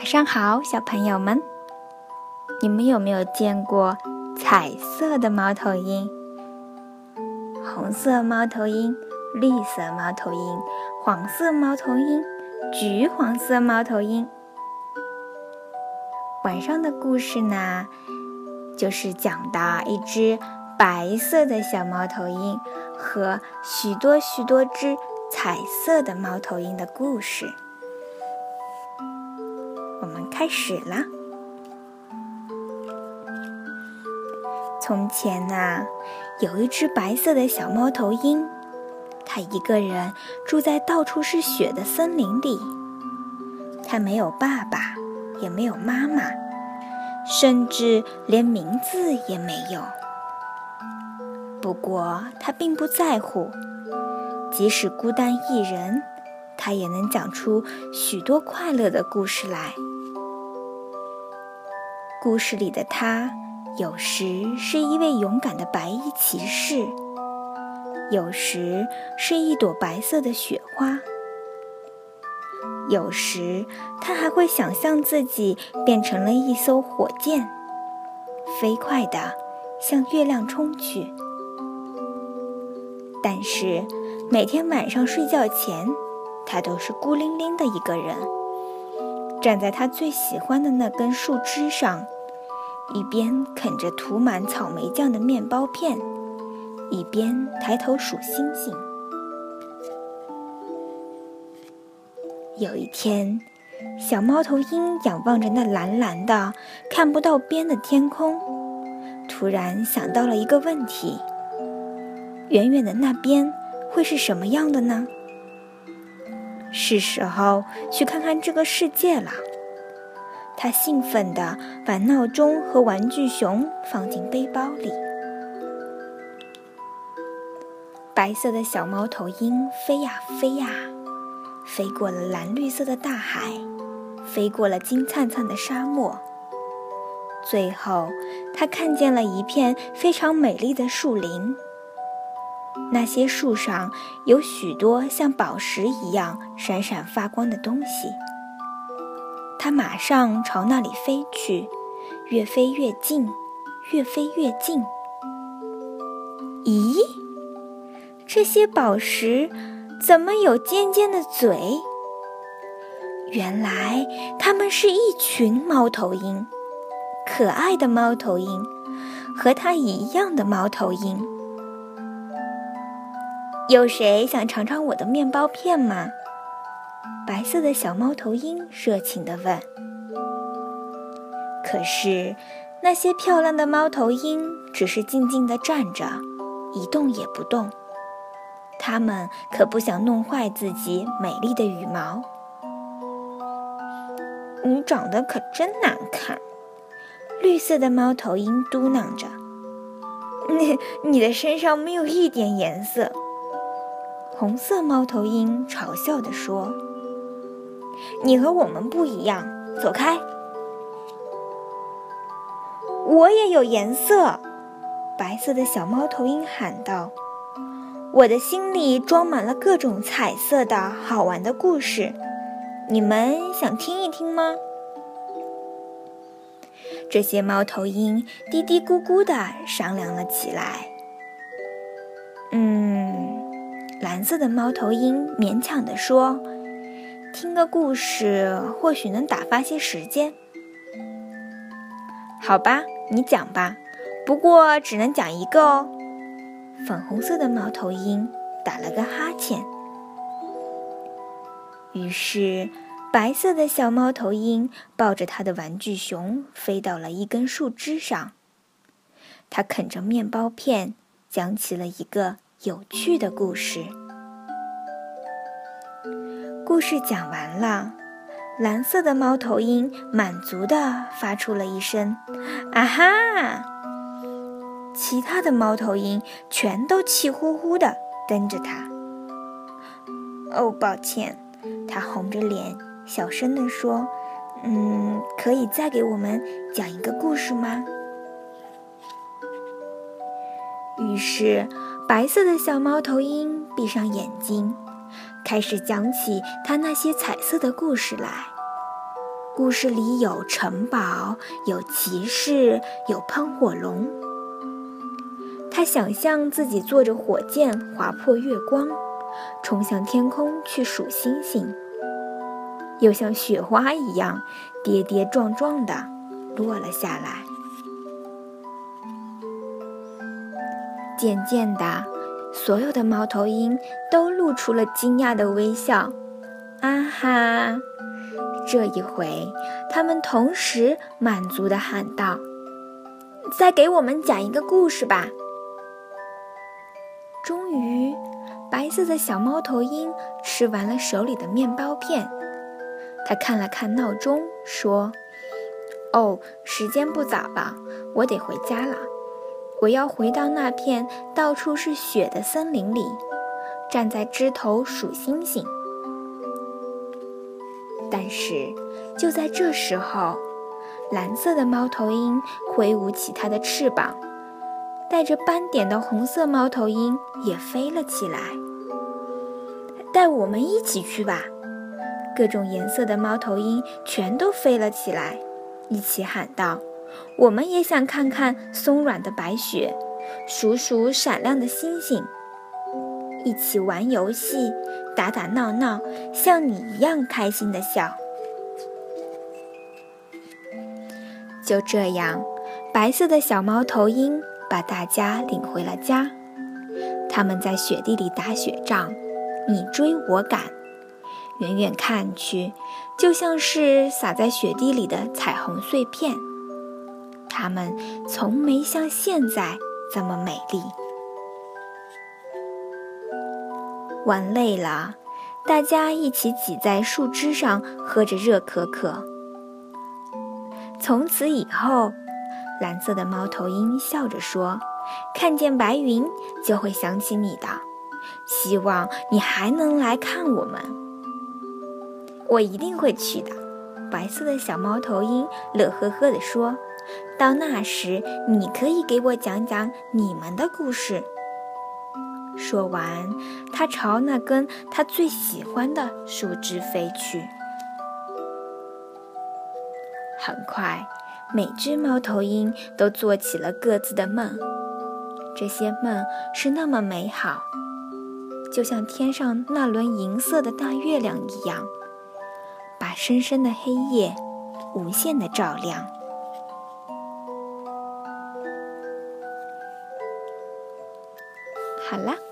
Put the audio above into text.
晚上好，小朋友们，你们有没有见过彩色的猫头鹰？红色猫头鹰、绿色猫头鹰、黄色猫头鹰、橘黄色猫头鹰。晚上的故事呢，就是讲的一只白色的小猫头鹰和许多许多只彩色的猫头鹰的故事。我们开始啦。从前呐，有一只白色的小猫头鹰，它一个人住在到处是雪的森林里。它没有爸爸，也没有妈妈，甚至连名字也没有。不过，它并不在乎，即使孤单一人，他也能讲出许多快乐的故事来。故事里的他，有时是一位勇敢的白衣骑士，有时是一朵白色的雪花，有时他还会想象自己变成了一艘火箭，飞快地向月亮冲去。但是每天晚上睡觉前，他都是孤零零的一个人。站在他最喜欢的那根树枝上，一边啃着涂满草莓酱的面包片，一边抬头数星星。有一天，小猫头鹰仰望着那蓝蓝的、看不到边的天空，突然想到了一个问题：远远的那边会是什么样的呢？是时候去看看这个世界了。他兴奋地把闹钟和玩具熊放进背包里。白色的小猫头鹰飞呀飞呀，飞过了蓝绿色的大海，飞过了金灿灿的沙漠。最后，他看见了一片非常美丽的树林。那些树上有许多像宝石一样闪闪发光的东西。它马上朝那里飞去，越飞越近，越飞越近。咦，这些宝石怎么有尖尖的嘴？原来它们是一群猫头鹰，可爱的猫头鹰，和它一样的猫头鹰。有谁想尝尝我的面包片吗？白色的小猫头鹰热情地问。可是，那些漂亮的猫头鹰只是静静地站着，一动也不动。它们可不想弄坏自己美丽的羽毛。你长得可真难看，绿色的猫头鹰嘟囔着。你你的身上没有一点颜色。红色猫头鹰嘲笑地说：“你和我们不一样，走开！”我也有颜色，白色的小猫头鹰喊道：“我的心里装满了各种彩色的好玩的故事，你们想听一听吗？”这些猫头鹰嘀嘀咕咕地商量了起来。蓝色的猫头鹰勉强地说：“听个故事或许能打发些时间。”好吧，你讲吧，不过只能讲一个哦。粉红色的猫头鹰打了个哈欠。于是，白色的小猫头鹰抱着它的玩具熊飞到了一根树枝上。它啃着面包片，讲起了一个。有趣的故事。故事讲完了，蓝色的猫头鹰满足地发出了一声“啊哈”，其他的猫头鹰全都气呼呼地瞪着它。哦，抱歉，它红着脸小声地说：“嗯，可以再给我们讲一个故事吗？”于是。白色的小猫头鹰闭上眼睛，开始讲起他那些彩色的故事来。故事里有城堡，有骑士，有喷火龙。他想象自己坐着火箭划破月光，冲向天空去数星星，又像雪花一样跌跌撞撞的落了下来。渐渐的，所有的猫头鹰都露出了惊讶的微笑。啊哈！这一回，他们同时满足地喊道：“再给我们讲一个故事吧！”终于，白色的小猫头鹰吃完了手里的面包片，他看了看闹钟，说：“哦，时间不早了，我得回家了。我要回到那片到处是雪的森林里，站在枝头数星星。”但是，就在这时候，蓝色的猫头鹰挥舞起它的翅膀，带着斑点的红色猫头鹰也飞了起来。带我们一起去吧！各种颜色的猫头鹰全都飞了起来，一起喊道：“我们也想看看松软的白雪，数数闪亮的星星。”一起玩游戏，打打闹闹，像你一样开心的笑。就这样，白色的小猫头鹰把大家领回了家。他们在雪地里打雪仗，你追我赶，远远看去，就像是洒在雪地里的彩虹碎片。它们从没像现在这么美丽。玩累了，大家一起挤在树枝上喝着热可可。从此以后，蓝色的猫头鹰笑着说：“看见白云就会想起你的，希望你还能来看我们。”我一定会去的。白色的小猫头鹰乐呵呵地说：“到那时，你可以给我讲讲你们的故事。”说完，他朝那根他最喜欢的树枝飞去。很快，每只猫头鹰都做起了各自的梦。这些梦是那么美好，就像天上那轮银色的大月亮一样，把深深的黑夜无限的照亮。好了。